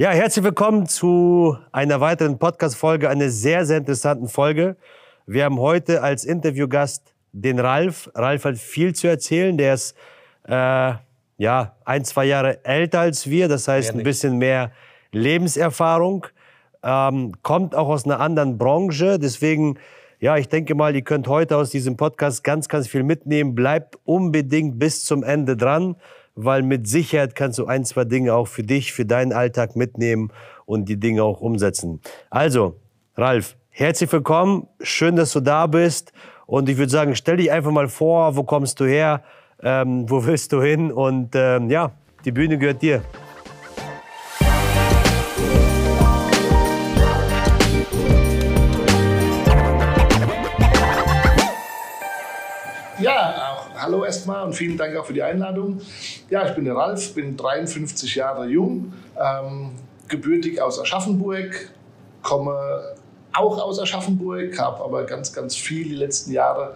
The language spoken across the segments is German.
Ja, herzlich willkommen zu einer weiteren Podcast-Folge, einer sehr, sehr interessanten Folge. Wir haben heute als Interviewgast den Ralf. Ralf hat viel zu erzählen. Der ist äh, ja ein, zwei Jahre älter als wir, das heißt ein bisschen mehr Lebenserfahrung. Ähm, kommt auch aus einer anderen Branche, deswegen ja, ich denke mal, ihr könnt heute aus diesem Podcast ganz, ganz viel mitnehmen. Bleibt unbedingt bis zum Ende dran weil mit Sicherheit kannst du ein, zwei Dinge auch für dich, für deinen Alltag mitnehmen und die Dinge auch umsetzen. Also, Ralf, herzlich willkommen. Schön, dass du da bist. Und ich würde sagen, stell dich einfach mal vor, wo kommst du her, ähm, wo willst du hin? Und ähm, ja, die Bühne gehört dir. Erstmal und vielen Dank auch für die Einladung. Ja, ich bin der Ralf, bin 53 Jahre jung, ähm, gebürtig aus Aschaffenburg, komme auch aus Aschaffenburg, habe aber ganz, ganz viel die letzten Jahre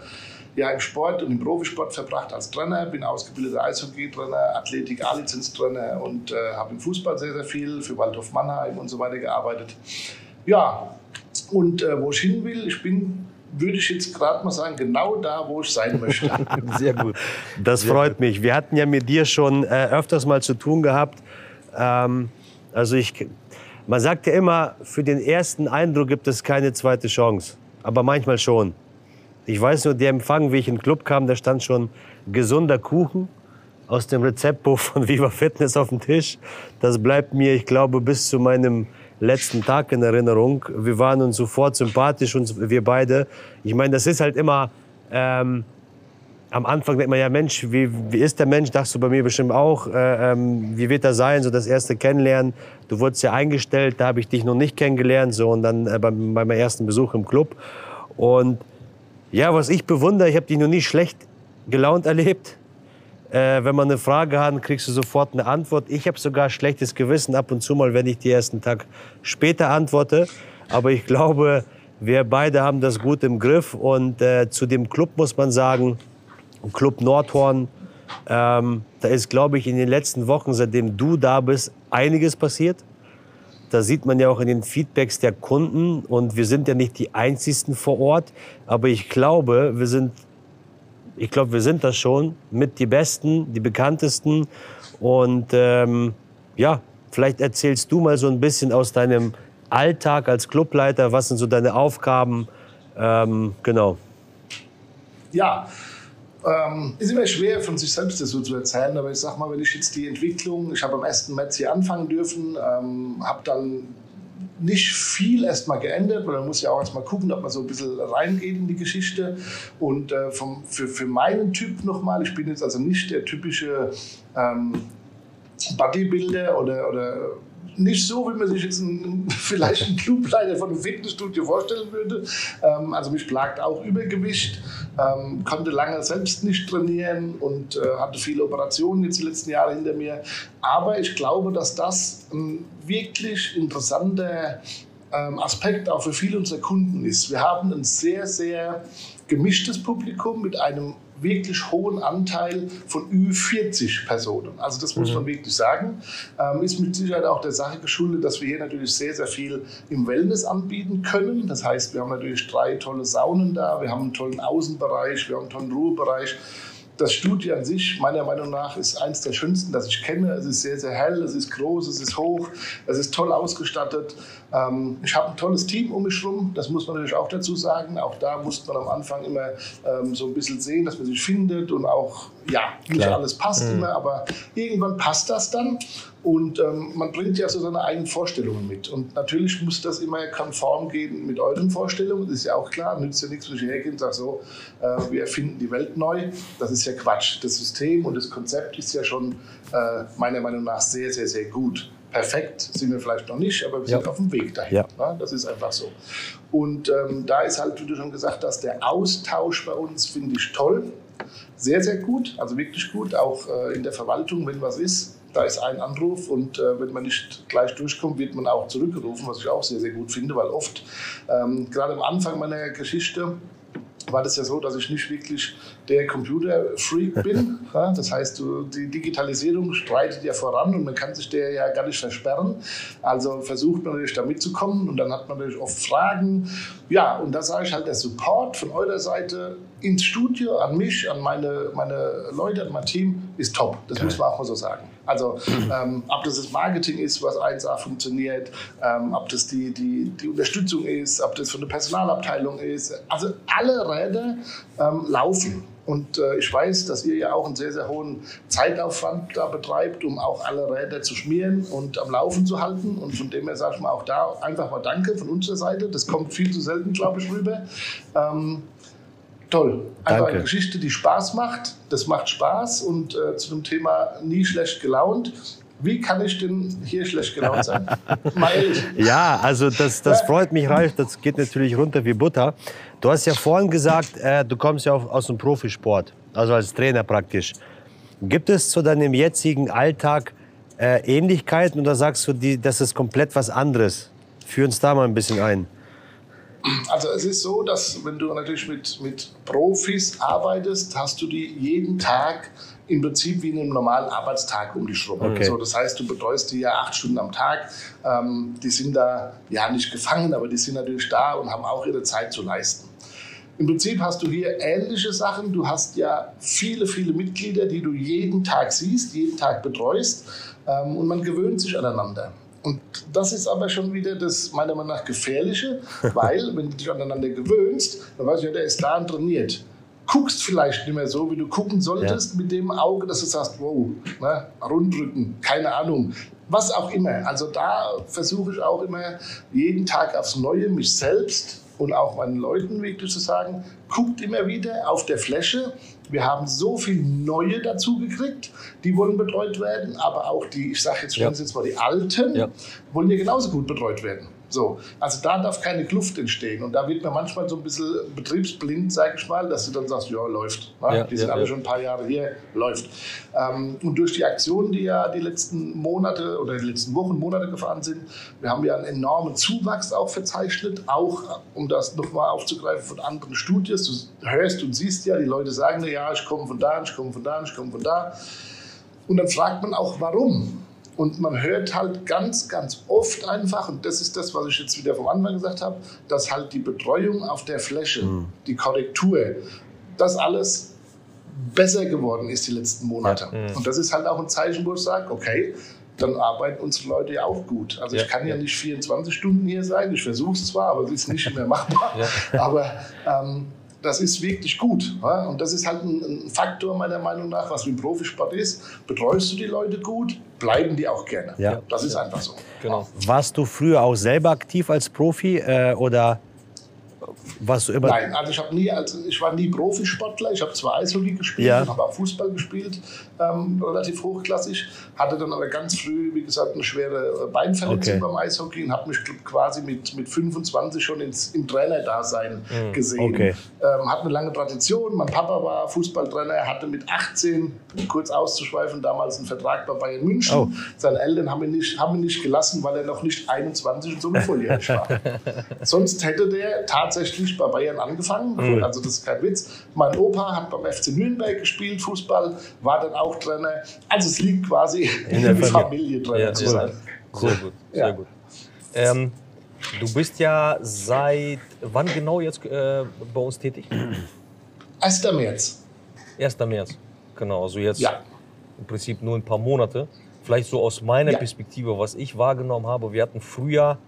ja, im Sport und im Profisport verbracht als Trainer, bin ausgebildeter Eishockey-Trainer, Athletik, A-Lizenz-Trainer und äh, habe im Fußball sehr, sehr viel für Waldhof Mannheim und so weiter gearbeitet. Ja, und äh, wo ich hin will, ich bin würde ich jetzt gerade mal sagen, genau da, wo ich sein möchte. Sehr gut. Das Sehr freut gut. mich. Wir hatten ja mit dir schon äh, öfters mal zu tun gehabt. Ähm, also ich, man sagt ja immer, für den ersten Eindruck gibt es keine zweite Chance. Aber manchmal schon. Ich weiß nur, der Empfang, wie ich in den Club kam, da stand schon gesunder Kuchen aus dem Rezeptbuch von Viva Fitness auf dem Tisch. Das bleibt mir, ich glaube, bis zu meinem letzten Tag in Erinnerung. Wir waren uns sofort sympathisch und wir beide. Ich meine, das ist halt immer. Ähm, am Anfang denkt man ja, Mensch, wie, wie ist der Mensch? Dachtest du bei mir bestimmt auch. Äh, ähm, wie wird er sein? So das erste Kennenlernen. Du wurdest ja eingestellt, da habe ich dich noch nicht kennengelernt. So und dann äh, beim, bei meinem ersten Besuch im Club. Und ja, was ich bewundere, ich habe dich noch nie schlecht gelaunt erlebt. Äh, wenn man eine Frage hat, kriegst du sofort eine Antwort. Ich habe sogar schlechtes Gewissen ab und zu mal, wenn ich die ersten Tag später antworte. Aber ich glaube, wir beide haben das gut im Griff. Und äh, zu dem Club muss man sagen, Club Nordhorn, ähm, da ist, glaube ich, in den letzten Wochen, seitdem du da bist, einiges passiert. Da sieht man ja auch in den Feedbacks der Kunden. Und wir sind ja nicht die Einzigen vor Ort. Aber ich glaube, wir sind ich glaube, wir sind das schon mit die Besten, die Bekanntesten. Und ähm, ja, vielleicht erzählst du mal so ein bisschen aus deinem Alltag als Clubleiter. Was sind so deine Aufgaben? Ähm, genau. Ja, ähm, ist immer schwer von sich selbst das so zu erzählen, aber ich sag mal, wenn ich jetzt die Entwicklung, ich habe am 1. März hier anfangen dürfen, ähm, habe dann nicht viel erstmal geändert, weil man muss ja auch erstmal gucken, ob man so ein bisschen reingeht in die Geschichte. Und äh, vom, für, für meinen Typ nochmal, ich bin jetzt also nicht der typische ähm, Bodybuilder oder, oder nicht so, wie man sich jetzt ein, vielleicht ein Clubleiter von einem Fitnessstudio vorstellen würde. Ähm, also mich plagt auch Übergewicht, ähm, konnte lange selbst nicht trainieren und äh, hatte viele Operationen jetzt die letzten Jahre hinter mir. Aber ich glaube, dass das ein wirklich interessanter ähm, Aspekt auch für viele unserer Kunden ist. Wir haben ein sehr, sehr gemischtes Publikum mit einem wirklich hohen Anteil von Ü40 Personen. Also das muss mhm. man wirklich sagen. Ähm, ist mit Sicherheit auch der Sache geschuldet, dass wir hier natürlich sehr, sehr viel im Wellness anbieten können. Das heißt, wir haben natürlich drei tolle Saunen da, wir haben einen tollen Außenbereich, wir haben einen tollen Ruhebereich das Studio an sich, meiner Meinung nach, ist eines der schönsten, das ich kenne. Es ist sehr, sehr hell, es ist groß, es ist hoch, es ist toll ausgestattet. Ähm, ich habe ein tolles Team um mich herum, das muss man natürlich auch dazu sagen. Auch da muss man am Anfang immer ähm, so ein bisschen sehen, dass man sich findet und auch, ja, nicht Klar. alles passt mhm. immer, aber irgendwann passt das dann. Und ähm, man bringt ja so seine eigenen Vorstellungen mit. Und natürlich muss das immer konform gehen mit euren Vorstellungen. Das ist ja auch klar. Nützt ja nichts, wenn ich hergehe und sage so, äh, wir erfinden die Welt neu. Das ist ja Quatsch. Das System und das Konzept ist ja schon äh, meiner Meinung nach sehr, sehr, sehr gut. Perfekt sind wir vielleicht noch nicht, aber wir ja. sind auf dem Weg dahin. Ja. Ja, das ist einfach so. Und ähm, da ist halt, wie du schon gesagt hast, der Austausch bei uns finde ich toll. Sehr, sehr gut, also wirklich gut. Auch äh, in der Verwaltung, wenn was ist, da ist ein Anruf und äh, wenn man nicht gleich durchkommt, wird man auch zurückgerufen, was ich auch sehr, sehr gut finde, weil oft, ähm, gerade am Anfang meiner Geschichte, war das ja so, dass ich nicht wirklich der Computerfreak bin. Ja, das heißt, die Digitalisierung streitet ja voran und man kann sich der ja gar nicht versperren. Also versucht man natürlich da mitzukommen und dann hat man natürlich oft Fragen. Ja, und da sage ich halt, der Support von eurer Seite ins Studio, an mich, an meine, meine Leute, an mein Team ist top. Das Geil. muss man auch mal so sagen. Also ähm, ob das das Marketing ist, was 1A funktioniert, ähm, ob das die, die, die Unterstützung ist, ob das von der Personalabteilung ist. Also alle Räder ähm, laufen. Und äh, ich weiß, dass ihr ja auch einen sehr, sehr hohen Zeitaufwand da betreibt, um auch alle Räder zu schmieren und am Laufen zu halten. Und von dem her sage ich mal auch da einfach mal Danke von unserer Seite. Das kommt viel zu selten, glaube ich, rüber. Ähm, toll. Einfach Danke. eine Geschichte, die Spaß macht. Das macht Spaß. Und äh, zu dem Thema nie schlecht gelaunt. Wie kann ich denn hier schlecht gelaunt sein? ja, also das, das freut mich, Ralf. Das geht natürlich runter wie Butter. Du hast ja vorhin gesagt, äh, du kommst ja aus dem Profisport, also als Trainer praktisch. Gibt es zu deinem jetzigen Alltag äh, Ähnlichkeiten oder sagst du, die, das ist komplett was anderes? Führ uns da mal ein bisschen ein. Also es ist so, dass wenn du natürlich mit, mit Profis arbeitest, hast du die jeden Tag im Prinzip wie in einem normalen Arbeitstag um die Schruppe. Okay. So, das heißt, du betreust die ja acht Stunden am Tag. Ähm, die sind da ja nicht gefangen, aber die sind natürlich da und haben auch ihre Zeit zu leisten. Im Prinzip hast du hier ähnliche Sachen. Du hast ja viele, viele Mitglieder, die du jeden Tag siehst, jeden Tag betreust ähm, und man gewöhnt sich aneinander. Und das ist aber schon wieder das meiner Meinung nach Gefährliche, weil wenn du dich aneinander gewöhnst, dann weißt du ja, der ist da und trainiert. Guckst vielleicht nicht mehr so, wie du gucken solltest, ja. mit dem Auge, dass du sagst, wow, ne, Rundrücken, keine Ahnung, was auch immer. Also da versuche ich auch immer jeden Tag aufs Neue mich selbst und auch meinen Leuten wirklich zu sagen, guckt immer wieder auf der Fläche. Wir haben so viel Neue dazu gekriegt, die wollen betreut werden, aber auch die, ich sage jetzt, ja. jetzt mal die Alten, ja. wollen ja genauso gut betreut werden. So, also da darf keine Kluft entstehen. Und da wird man manchmal so ein bisschen betriebsblind, sage ich mal, dass du dann sagst, ja, läuft. Ne? Ja, die sind ja, alle ja. schon ein paar Jahre hier, läuft. Ähm, und durch die Aktionen, die ja die letzten Monate oder die letzten Wochen, Monate gefahren sind, wir haben ja einen enormen Zuwachs auch verzeichnet, auch um das nochmal aufzugreifen von anderen Studios. Du hörst und siehst ja, die Leute sagen, ja, ich komme von da, ich komme von da, ich komme von da. Und dann fragt man auch, warum? Und man hört halt ganz, ganz oft einfach, und das ist das, was ich jetzt wieder vom Anfang gesagt habe, dass halt die Betreuung auf der Fläche, mhm. die Korrektur, das alles besser geworden ist die letzten Monate. Mhm. Und das ist halt auch ein Zeichen, wo ich sage, okay, dann arbeiten unsere Leute ja auch gut. Also ja, ich kann ja, ja, nicht 24 Stunden hier sein. Ich versuche es zwar, aber es ist nicht mehr machbar. Ja. Aber ähm, das ist wirklich gut. Ja? Und das ist halt ein, ein, Faktor meiner Meinung nach, was im Profisport ist. Betreust du die Leute gut, bleiben die auch gerne. Ja. Das ist einfach so. Genau. Warst du früher auch selber aktiv als Profi äh, oder was du immer Nein, also ich, nie, also ich war nie Profisportler. Ich habe zwar Eishockey gespielt ja. und habe auch Fußball gespielt, ähm, relativ hochklassig. Hatte dann aber ganz früh, wie gesagt, eine schwere Beinverletzung okay. beim Eishockey und habe mich quasi mit, mit 25 schon ins, im Trainerdasein mhm. gesehen. Okay. Ähm, hat eine lange Tradition. Mein Papa war Fußballtrainer. Er hatte mit 18, kurz auszuschweifen, damals einen Vertrag bei Bayern München. Oh. Seine Eltern haben ihn, nicht, haben ihn nicht gelassen, weil er noch nicht 21 und so volljährig war. Sonst hätte der tatsächlich bei Bayern angefangen. Mhm. Also das ist kein Witz. Mein Opa hat beim FC Nürnberg gespielt, Fußball, war dann auch Trainer. Also es liegt quasi in der Familie, Trainer ja, zu sein. Sehr gut, sehr ja. gut. Ähm, du bist ja seit wann genau jetzt äh, bei uns tätig? 1. März. 1. März, genau. Also jetzt ja. im Prinzip nur ein paar Monate. Vielleicht so aus meiner ja. Perspektive, was ich wahrgenommen habe. Wir hatten früher,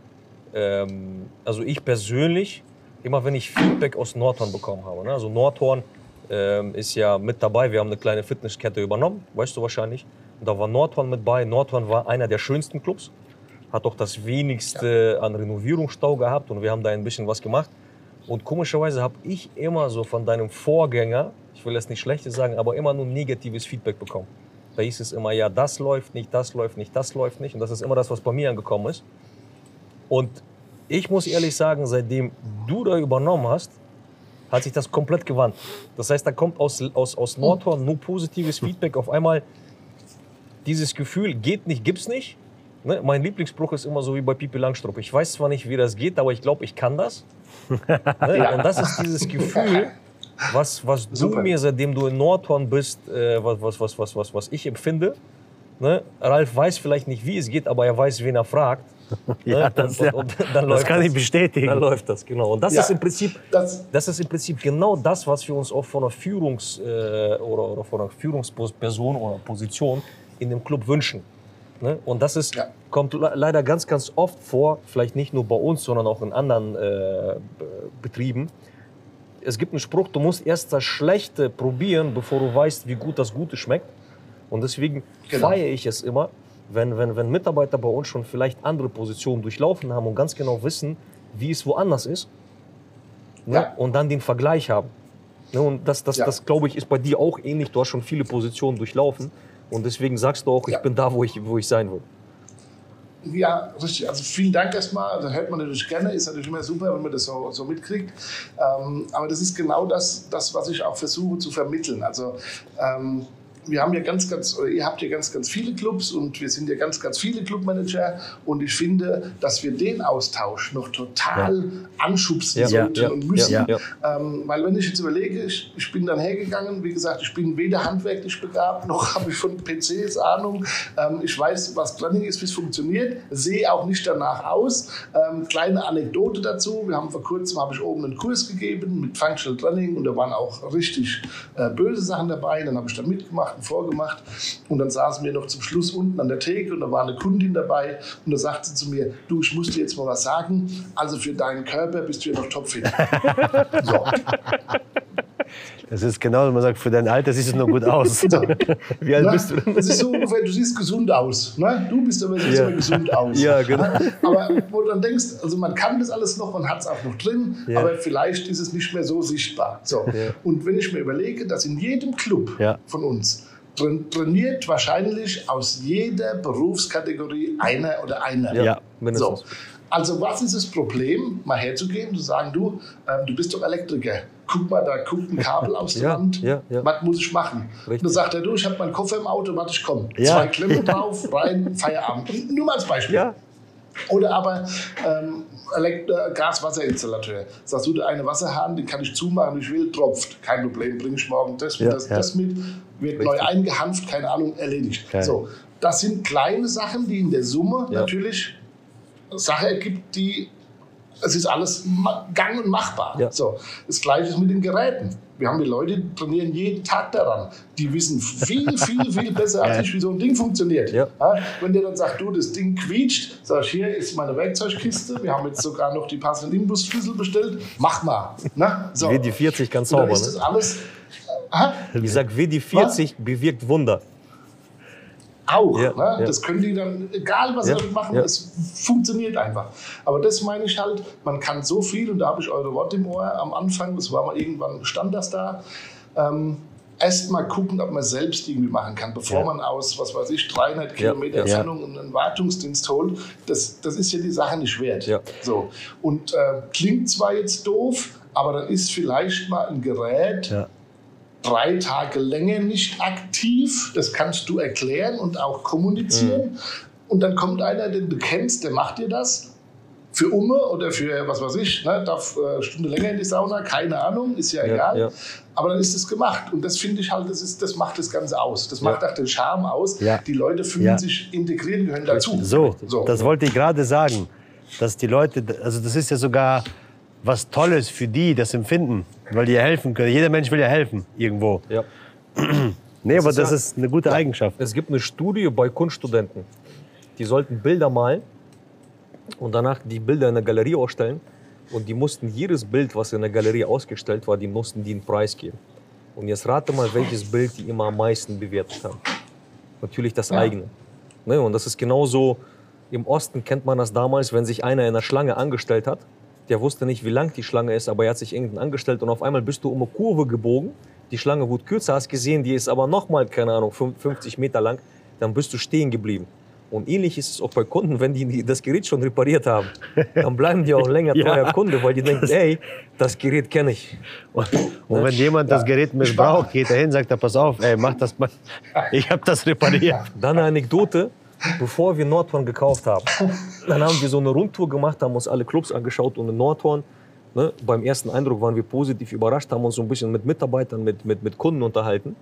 ähm, also ich persönlich, immer wenn ich Feedback aus Nordhorn bekommen habe. Ne? Also Nordhorn ähm, ist ja mit dabei. Wir haben eine kleine Fitnesskette übernommen, weißt du wahrscheinlich. Und da war Nordhorn mit bei. Nordhorn war einer der schönsten Clubs, hat auch das wenigste ja. an Renovierungsstau gehabt und wir haben da ein bisschen was gemacht. Und komischerweise habe ich immer so von deinem Vorgänger, ich will jetzt nicht Schlechtes sagen, aber immer nur negatives Feedback bekommen. Da hieß es immer, ja, das läuft nicht, das läuft nicht, das läuft nicht. Und das ist immer das, was bei mir angekommen ist. Und ich muss ehrlich sagen, seitdem du da übernommen hast, hat sich das komplett gewandt. Das heißt, da kommt aus, aus, aus Nordhorn nur positives Feedback. Auf einmal dieses Gefühl, geht nicht, gibt's nicht. Ne? Mein Lieblingsspruch ist immer so wie bei Pipi Langstrupp. Ich weiß zwar nicht, wie das geht, aber ich glaube, ich kann das. ne? ja. Und das ist dieses Gefühl, was, was du mir, seitdem du in Nordhorn bist, äh, was, was, was, was, was, was ich empfinde. Ne? Ralf weiß vielleicht nicht, wie es geht, aber er weiß, wen er fragt. ja, das, und, und, und, dann das kann das. ich bestätigen. Dann läuft das, genau. Und das, ja, ist, im Prinzip, das, das, ist im Prinzip genau das, was wir uns auch von einer, Führungs, äh, oder, oder von einer Führungsperson oder Position in dem Club wünschen. Ne? Und das ist, ja. kommt leider ganz, ganz oft vor, vielleicht nicht nur bei uns, sondern auch in anderen äh, Betrieben. Es gibt einen Spruch, du musst erst das Schlechte probieren, bevor du weißt, wie gut das Gute schmeckt. Und deswegen genau. feiere ich es immer, wenn, wenn, wenn Mitarbeiter bei uns schon vielleicht andere Positionen durchlaufen haben und ganz genau wissen, wie es woanders ist. Ne? Ja. Und dann den Vergleich haben. Ne? Und das, das, ja. das glaube ich, ist bei dir auch ähnlich. Du hast schon viele Positionen durchlaufen. Und deswegen sagst du auch, ich bin da, wo ich, wo ich sein will. Ja, richtig. Also vielen Dank erstmal. Das also hört man natürlich gerne. Ist natürlich immer super, wenn man das so, so mitkriegt. Ähm, aber das ist genau das, das, was ich auch versuche zu vermitteln. Also ähm, wir haben ja ganz, ganz, ihr habt ja ganz, ganz viele Clubs und wir sind ja ganz, ganz viele Clubmanager und ich finde, dass wir den Austausch noch total ja. anschubsen ja, sollten ja, und müssen. Ähm, weil wenn ich jetzt überlege, ich, ich, bin dann hergegangen, wie gesagt, ich bin weder handwerklich begabt, noch habe ich von PCs Ahnung. Ähm, ich weiß, was Planning ist, wie es funktioniert, sehe auch nicht danach aus. Ähm, kleine Anekdote dazu, wir haben vor kurzem, habe ich oben einen Kurs gegeben mit Functional Planning und da waren auch richtig äh, böse Sachen dabei, dann habe ich da mitgemacht Weihnachten vorgemacht. Und dann saßen wir noch zum Schluss unten an der Theke und da war eine Kundin dabei und da sagte sie zu mir, du, ich muss dir jetzt mal was sagen, also für deinen Körper bist du ja noch topfit. so. Das ist genau, wenn man sagt, für dein Alter siehst du noch gut aus. Wie alt Na, bist du? Das ist so ungefähr, du siehst gesund aus. Ne? Du bist aber siehst ja. gesund aus. Ja, genau. Aber wo du dann denkst, also man kann das alles noch, man hat es auch noch drin, ja. aber vielleicht ist es nicht mehr so sichtbar. So. Ja. Und wenn ich mir überlege, dass in jedem Club von uns trainiert wahrscheinlich aus jeder Berufskategorie einer oder einer. Ja, mindestens. So. Also was ist das Problem, mal herzugehen, zu sagen, du, ähm, du bist doch Elektriker. Guck mal, da guckt ein Kabel aus der ja, Wand. Ja, ja. Was muss ich machen? Richtig. Und dann sagt er, du, ich habe meinen Koffer im Auto, warte, ich komme. Zwei Klemmen drauf, rein, Feierabend. Nur mal als Beispiel. Oder aber ähm, Gas-Wasserinstallateur. Sagst du, der eine Wasserhahn, den kann ich zumachen, ich will, tropft. Kein Problem, bringe ich morgen das und das, das mit. Wird Richtig. neu eingehanft, keine Ahnung, erledigt. Okay. So, das sind kleine Sachen, die in der Summe natürlich Sache ergibt, die es ist alles gang und machbar. Ja. So, das Gleiche ist mit den Geräten. Wir haben die Leute, die trainieren jeden Tag daran. Die wissen viel, viel, viel besser als ich, wie so ein Ding funktioniert. Ja. Ja, wenn der dann sagt, du, das Ding quietscht, sag ich, hier ist meine Werkzeugkiste. Wir haben jetzt sogar noch die passenden Imbusschlüssel bestellt. Mach mal. Na? So. WD-40 ganz sauber. Ist das alles, äh, ich sag, WD-40 bewirkt Wunder auch. Ja, ne? ja. Das können die dann, egal was ja, sie damit machen, es funktioniert einfach. Aber das meine ich halt, man kann so viel, und da habe ich eure Worte im Ohr am Anfang, das war mal irgendwann, stand das da. Ähm, Erst mal gucken, ob man selbst irgendwie machen kann, bevor man aus, was weiß ich, 300 Kilometer Entfernung einen Wartungsdienst holt. Das, das ist ja die Sache nicht wert. So. Und äh, klingt zwar jetzt doof, aber dann ist vielleicht mal ein Gerät, drei Tage länger nicht aktiv. Das kannst du erklären und auch kommunizieren. Mhm. Und dann kommt einer, den du kennst, der macht dir das. Für Umme oder für was weiß ich, ne, darf äh, eine Stunde länger in die Sauna, keine Ahnung, ist ja, ja egal. Ja. Aber dann ist es gemacht. Und das finde ich halt, das, ist, das macht das Ganze aus. Das macht auch den Charme aus. Die Leute fühlen sich integriert, gehören dazu. So, so, das wollte ich gerade sagen. Dass die Leute, also das ist ja sogar was Tolles für die, das Empfinden, weil die ja helfen können. Jeder Mensch will ja helfen, irgendwo. Ja. nee, das aber ist das ja, ist eine gute Eigenschaft. Es gibt eine Studie bei Kunststudenten. Die sollten Bilder malen und danach die Bilder in der Galerie ausstellen. Und die mussten jedes Bild, was in der Galerie ausgestellt war, die mussten die einen Preis geben. Und jetzt rate mal, welches Bild die immer am meisten bewertet haben. Natürlich das ja. eigene. Ne? Und das ist genauso, im Osten kennt man das damals, wenn sich einer in einer Schlange angestellt hat der wusste nicht, wie lang die Schlange ist, aber er hat sich irgendwann angestellt und auf einmal bist du um eine Kurve gebogen. Die Schlange wurde kürzer, hast gesehen, die ist aber noch mal, keine Ahnung, 50 Meter lang. Dann bist du stehen geblieben. Und ähnlich ist es auch bei Kunden, wenn die das Gerät schon repariert haben, dann bleiben die auch länger treuer ja. Kunde, weil die denken, ey, das Gerät kenne ich. Und, und wenn jemand ja. das Gerät missbraucht, geht er hin, sagt er, pass auf, ey, mach das mal, ich habe das repariert. Dann eine Anekdote, bevor wir Nordhorn gekauft haben. Dann haben wir so eine Rundtour gemacht, haben uns alle Clubs angeschaut und in Nordhorn Ne? Beim ersten Eindruck waren wir positiv überrascht, haben uns so ein bisschen mit Mitarbeitern, mit, mit, mit Kunden unterhalten.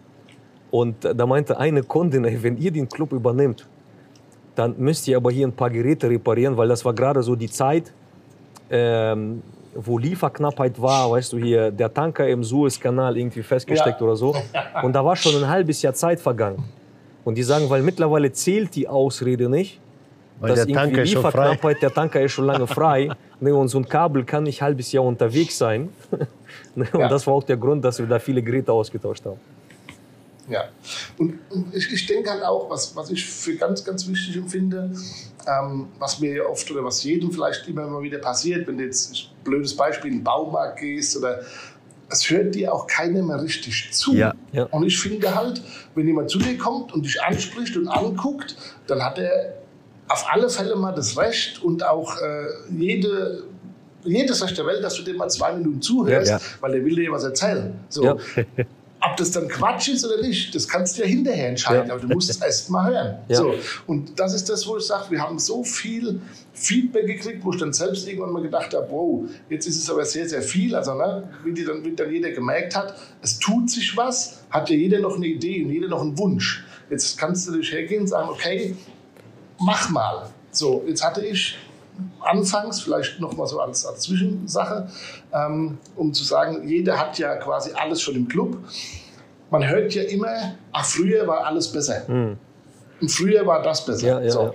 Und da meinte eine Kundin, ey, wenn ihr den Club übernimmt, dann müsst ihr aber hier ein paar Geräte reparieren, weil das war gerade so die Zeit, ähm, wo Lieferknappheit war, weißt du, hier der Tanker im Suezkanal irgendwie festgesteckt ja. oder so. Und da war schon ein halbes Jahr Zeit vergangen. Und die sagen, weil mittlerweile zählt die Ausrede nicht, weil dass der Tanker Lieferknappheit, der Tanker ist schon lange frei ne, und so ein Kabel kann nicht ein halbes Jahr unterwegs sein. ne, und ja. das war auch der Grund, dass wir da viele Geräte ausgetauscht haben. Ja, und, ich, ich denke halt auch, was, was ich für ganz, ganz wichtig empfinde, ähm, was mir ja oft oder was jedem vielleicht immer mal wieder passiert, wenn du jetzt, ein blödes Beispiel, in den Baumarkt gehst oder es hört dir auch keiner mehr richtig zu. Ja, ja. Und ich finde halt, wenn jemand zu dir kommt und dich anspricht und anguckt, dann hat er auf alle Fälle mal das Recht und auch äh, jede jedes Recht der Welt, dass du dem mal zwei Minuten zuhörst, ja, ja. weil er will dir was erzählen. So. Ob das dann Quatsch ist oder nicht, das kannst du ja hinterher entscheiden, ja. aber du musst es erst mal hören. Ja. So. Und das ist das, wo ich sage, wir haben so viel Feedback gekriegt, wo ich dann selbst irgendwann mal gedacht habe, wow, jetzt ist es aber sehr, sehr viel. Also, ne, wie, die dann, wie dann jeder gemerkt hat, es tut sich was, hat ja jeder noch eine Idee und jeder noch einen Wunsch. Jetzt kannst du dich hergehen und sagen, okay, mach mal. So, jetzt hatte ich anfangs, vielleicht noch mal so als, als Zwischensache, ähm, um zu sagen, jeder hat ja quasi alles schon im Club. Man hört ja immer, ach, früher war alles besser. Mhm. Und früher war das besser. Ja, ja, so. ja.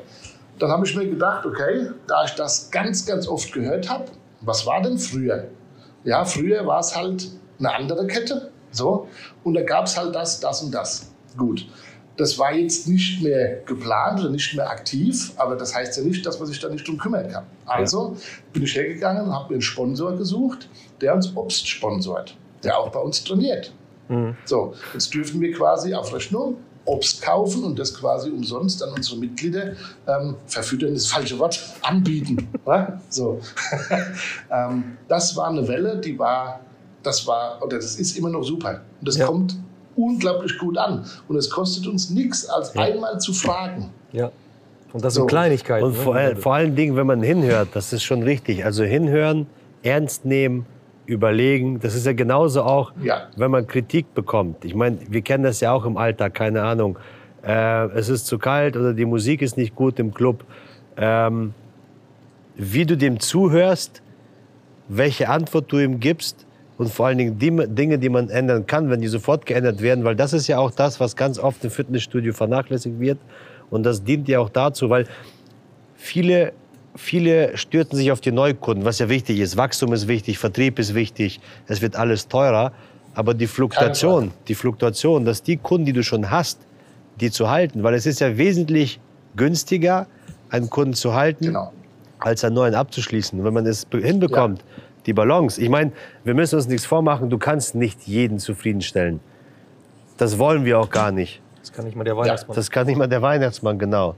Dann habe ich mir gedacht, okay, da ich das ganz, ganz oft gehört habe, was war denn früher? Ja, früher war es halt eine andere Kette. So. Und da gab es halt das, das und das. Gut. Das war jetzt nicht mehr geplant oder nicht mehr aktiv, aber das heißt ja nicht, dass man sich da nicht drum kümmern kann. Also ja. bin ich hergegangen und habe mir einen Sponsor gesucht, der uns Obst sponsort, der auch bei uns trainiert. Mhm. So, jetzt dürfen wir quasi auf Rechnung Obst kaufen und das quasi umsonst an unsere Mitglieder ähm, verfüttern, ist das falsche Wort, anbieten. so. ähm, das war eine Welle, die war, das war, oder das ist immer noch super. Und das ja. kommt unglaublich gut an. Und es kostet uns nichts, als ja. einmal zu fragen. Ja. Und das sind so. Kleinigkeiten. Und vor, ne? vor allen Dingen, wenn man hinhört, das ist schon richtig. Also hinhören, ernst nehmen, überlegen. Das ist ja genauso auch, ja. wenn man Kritik bekommt. Ich meine, wir kennen das ja auch im Alltag, keine Ahnung. Äh, es ist zu kalt oder die Musik ist nicht gut im Club. Ähm, wie du dem zuhörst, welche Antwort du ihm gibst, und vor allen Dingen die Dinge, die man ändern kann, wenn die sofort geändert werden, weil das ist ja auch das, was ganz oft im Fitnessstudio vernachlässigt wird. Und das dient ja auch dazu, weil viele, viele stürzen sich auf die Neukunden, was ja wichtig ist. Wachstum ist wichtig, Vertrieb ist wichtig, es wird alles teurer. Aber die Fluktuation, die Fluktuation, dass die Kunden, die du schon hast, die zu halten, weil es ist ja wesentlich günstiger, einen Kunden zu halten, genau. als einen neuen abzuschließen. Und wenn man es hinbekommt, ja die Balance. Ich meine, wir müssen uns nichts vormachen, du kannst nicht jeden zufriedenstellen. Das wollen wir auch gar nicht. Das kann nicht mal der Weihnachtsmann. das kann nicht mal der Weihnachtsmann, genau.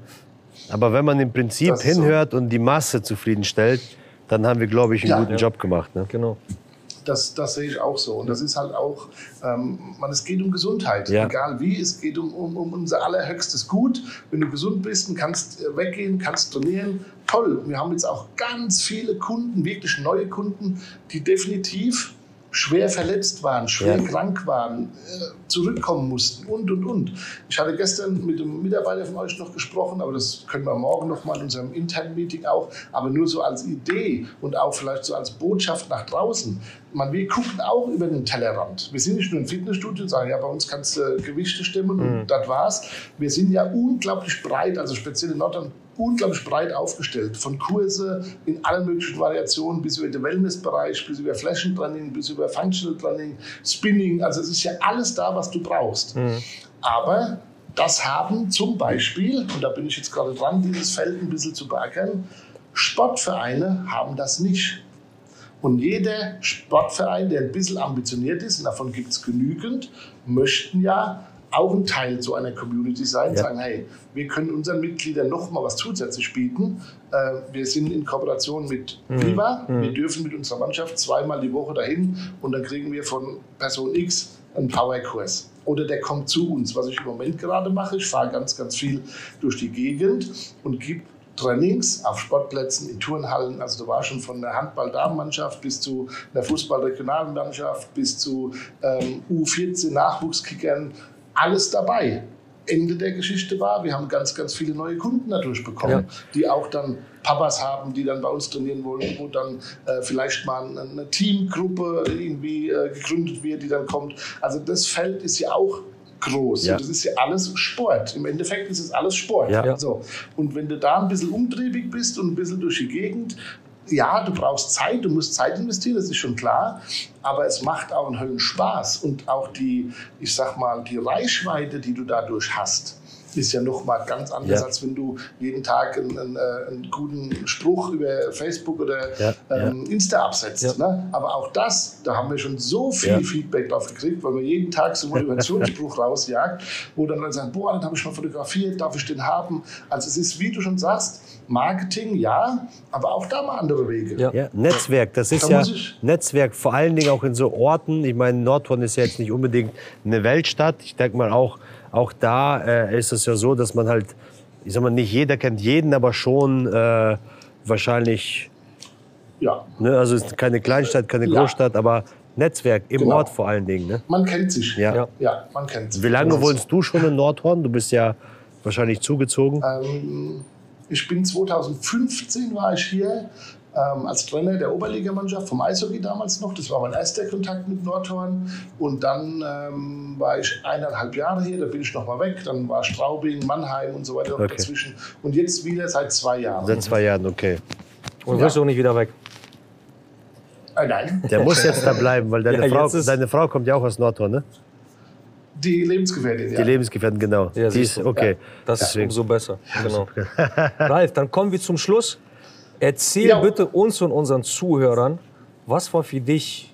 Aber wenn man im Prinzip hinhört so. und die Masse zufriedenstellt, dann haben wir, glaube ich, einen ja, guten ja. Job gemacht. Ne? Genau. Das, das sehe ich auch so. Und das ist halt auch, ähm, man, es geht um Gesundheit. Ja. Egal wie, es geht um, um, um unser allerhöchstes Gut. Wenn du gesund bist und kannst äh, weggehen, kannst trainieren, toll. Wir haben jetzt auch ganz viele Kunden, wirklich neue Kunden, die definitiv schwer verletzt waren, schwer ja. krank waren, äh, zurückkommen mussten und, und, und. Ich hatte gestern mit einem Mitarbeiter von euch noch gesprochen, aber das können wir morgen noch mal in unserem internen Meeting auch, aber nur so als Idee und auch vielleicht so als Botschaft nach draußen. Man, wir gucken auch über den Tellerrand. Wir sind nicht nur ein Fitnessstudio und sagen, ja, bei uns kannst du Gewichte stimmen und mhm. das war's. Wir sind ja unglaublich breit, also speziell in Nordrhein unglaublich breit aufgestellt. Von Kurse in allen möglichen Variationen bis über den Wellnessbereich, bis über Flächentraining, bis über Functional Training, Spinning. Also es ist ja alles da, was du brauchst. Mhm. Aber das haben zum Beispiel, und da bin ich jetzt gerade dran, dieses Feld ein bisschen zu beackern, Sportvereine haben das nicht. Und jeder Sportverein, der ein bisschen ambitioniert ist, und davon gibt es genügend, möchten ja auch ein Teil zu einer Community sein, ja. sagen, hey, wir können unseren Mitgliedern noch mal was zusätzlich bieten. Äh, wir sind in Kooperation mit mhm. Viva, mhm. wir dürfen mit unserer Mannschaft zweimal die Woche dahin und dann kriegen wir von Person X einen Powerkurs. Oder der kommt zu uns. Was ich im Moment gerade mache, ich fahre ganz, ganz viel durch die Gegend und gebe Trainings auf Sportplätzen, in Turnhallen. Also du warst schon von der Handball-Damenmannschaft bis zu der Fußball-Regionalmannschaft bis zu ähm, U14 Nachwuchskickern. Alles dabei. Ende der Geschichte war, wir haben ganz, ganz viele neue Kunden dadurch bekommen, ja. die auch dann Papas haben, die dann bei uns trainieren wollen, wo dann äh, vielleicht mal eine Teamgruppe irgendwie äh, gegründet wird, die dann kommt. Also das Feld ist ja auch groß. Ja. das ist ja alles Sport. Im Endeffekt ist es alles Sport. Ja. So. Und wenn du da ein bisschen umtriebig bist und ein bisschen durch die Gegend, ja, du brauchst Zeit, du musst Zeit investieren, das ist schon klar, aber es macht auch einen Höllen Spaß. Und auch die, ich sag mal, die Reichweite, die du dadurch hast ist ja noch mal ganz anders, ja. als wenn du jeden Tag einen, einen, äh, einen, guten Spruch über Facebook oder ja, ähm, ja. Insta absetzt. Ne? Aber auch das, da haben wir schon so viel Feedback drauf gekriegt, weil man jeden Tag so einen Motivationsspruch rausjagt, wo dann Leute sagen, boah, den habe ich mal fotografiert, darf ich den haben? Also es ist, wie du schon sagst, Marketing, ja, aber auch da mal andere Wege. Ja, ja Netzwerk, das ist da ja Netzwerk, vor allen Dingen auch in so Orten. Ich meine, Nordhorn ist ja jetzt nicht unbedingt eine Weltstadt. Ich denke mal auch, auch da äh, ist es ja so, dass man halt, ich sag mal, nicht jeder kennt jeden, aber schon äh, wahrscheinlich. Ja. Ne, also es ist keine Kleinstadt, keine ja. Großstadt, aber Netzwerk im genau. Ort vor allen Dingen. Ne? Man kennt sich. Ja. ja. ja man kennt sich. Wie lange wohnst du schon in Nordhorn? Du bist ja wahrscheinlich zugezogen. Ähm, ich bin 2015 war ich hier ähm, als Trainer der Oberligamannschaft vom Eishockey damals noch. Das war mein erster Kontakt mit Nordhorn. Und dann ähm, war ich eineinhalb Jahre hier, da bin ich noch mal weg. Dann war Straubing, Mannheim und so weiter okay. dazwischen. Und jetzt wieder seit zwei Jahren. Seit zwei Jahren, okay. Und wirst du auch nicht wieder weg? Äh, nein. Der muss jetzt da bleiben, weil deine, ja, Frau, deine Frau kommt ja auch aus Nordhorn, ne? Die Lebensgefährtin, ja. Die Lebensgefährtin, genau. Ja, die ist, okay. Ja, das ist umso besser. Genau. Ralf, dann kommen wir zum Schluss. Erzähl ja. bitte uns und unseren Zuhörern, was war für dich,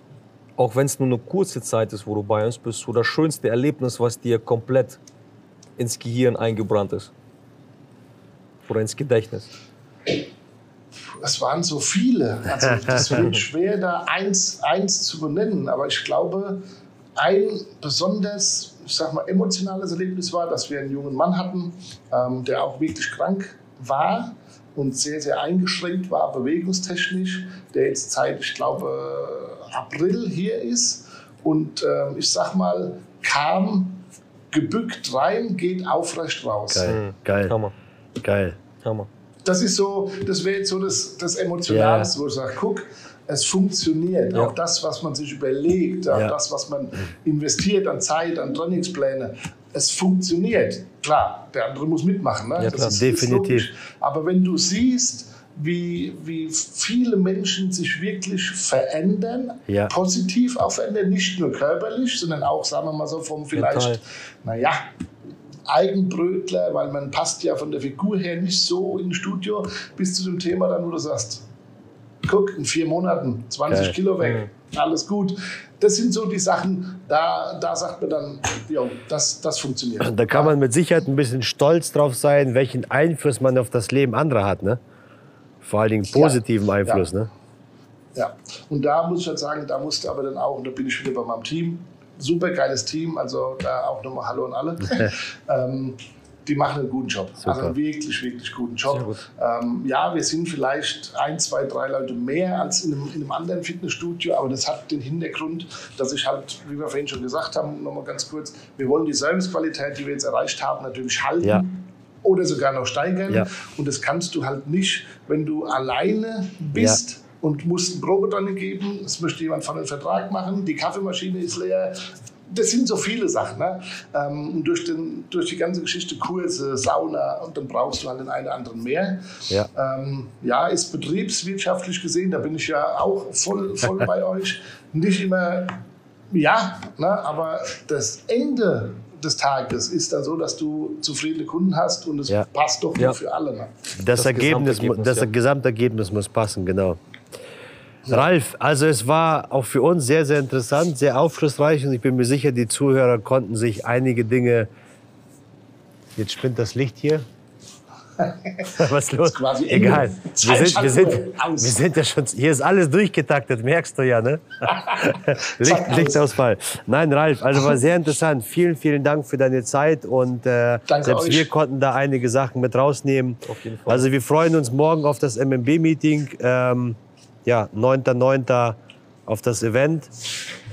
auch wenn es nur eine kurze Zeit ist, wo du bei uns bist, so das schönste Erlebnis, was dir komplett ins Gehirn eingebrannt ist? Oder ins Gedächtnis? Es waren so viele. Also das wird schwer, da eins, eins zu benennen. Aber ich glaube, ein besonders, ich sag mal, emotionales Erlebnis war, dass wir einen jungen Mann hatten, ähm, der auch wirklich krank war und sehr, sehr eingeschränkt war, bewegungstechnisch, der jetzt seit, ich glaube, April hier ist. Und äh, ich sag mal, kam gebückt rein, geht aufrecht raus. Geil, geil. Hammer. Geil. Hammer. Das ist so, das wäre jetzt so das, das Emotionalste, yeah. wo ich sage, guck, es funktioniert. Ja. Auch das, was man sich überlegt, auch ja. das, was man investiert an Zeit, an Trainingspläne, es funktioniert. Klar, der andere muss mitmachen. Ne? Ja, klar, ist, definitiv. Ist Aber wenn du siehst, wie, wie viele Menschen sich wirklich verändern, ja. positiv auch verändern, nicht nur körperlich, sondern auch, sagen wir mal so, vom vielleicht, naja, Eigenbrötler, weil man passt ja von der Figur her nicht so ins Studio, bis zu dem Thema dann, wo du sagst, guck, in vier Monaten 20 Geil. Kilo weg, mhm. alles gut. Das sind so die Sachen, da, da sagt man dann, jo, das, das funktioniert. Da kann man mit Sicherheit ein bisschen stolz drauf sein, welchen Einfluss man auf das Leben anderer hat. Ne? Vor allen Dingen positiven ja. Einfluss. Ja. Ne? ja, und da muss ich halt sagen, da musste aber dann auch, und da bin ich wieder bei meinem Team, super geiles Team, also da auch nochmal Hallo an alle. ähm, die machen einen guten Job. Super. Also einen wirklich, wirklich guten Job. Ähm, ja, wir sind vielleicht ein, zwei, drei Leute mehr als in einem, in einem, anderen Fitnessstudio, aber das hat den Hintergrund, dass ich halt, wie wir vorhin schon gesagt haben, nochmal ganz kurz, wir wollen die Servicequalität, die wir jetzt erreicht haben, natürlich halten. Ja. Oder sogar noch steigern. Ja. Und das kannst du halt nicht, wenn du alleine bist. Ja und musst einen Probetonne geben. Es möchte jemand von einem Vertrag machen. Die Kaffeemaschine ist leer das sind so viele Sachen. Ne? Ähm, durch, den, durch die ganze Geschichte Kurse, Sauna und dann brauchst du halt den einen oder anderen mehr. Ja, ähm, ja ist betriebswirtschaftlich gesehen, da bin ich ja auch voll, voll bei euch. Nicht immer, ja, ne? aber das Ende des Tages ist dann so, dass du zufriedene Kunden hast und es ja. passt doch ja. für alle. Ne? Das, das, Ergebnis, Gesamtergebnis, das Gesamtergebnis muss passen, genau. Ralf, also es war auch für uns sehr, sehr interessant, sehr aufschlussreich und ich bin mir sicher, die Zuhörer konnten sich einige Dinge. Jetzt spinnt das Licht hier. Was ist los? Egal. Wir sind, wir, sind, wir sind ja schon. Hier ist alles durchgetaktet, merkst du ja, ne? Licht, Lichtausfall. Nein, Ralf, also war sehr interessant. Vielen, vielen Dank für deine Zeit und äh, selbst euch. wir konnten da einige Sachen mit rausnehmen. Auf jeden Fall. Also wir freuen uns morgen auf das MMB-Meeting. Ähm, ja, 9.9. auf das Event.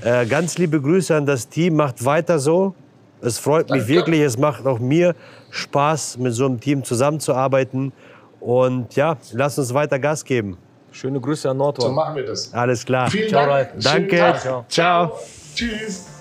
Äh, ganz liebe Grüße an das Team. Macht weiter so. Es freut mich wirklich. Es macht auch mir Spaß, mit so einem Team zusammenzuarbeiten. Und ja, lass uns weiter Gas geben. Schöne Grüße an Nordhorn. So machen wir das. Alles klar. Vielen Ciao, Dank. Danke. Ciao. Ciao. Tschüss.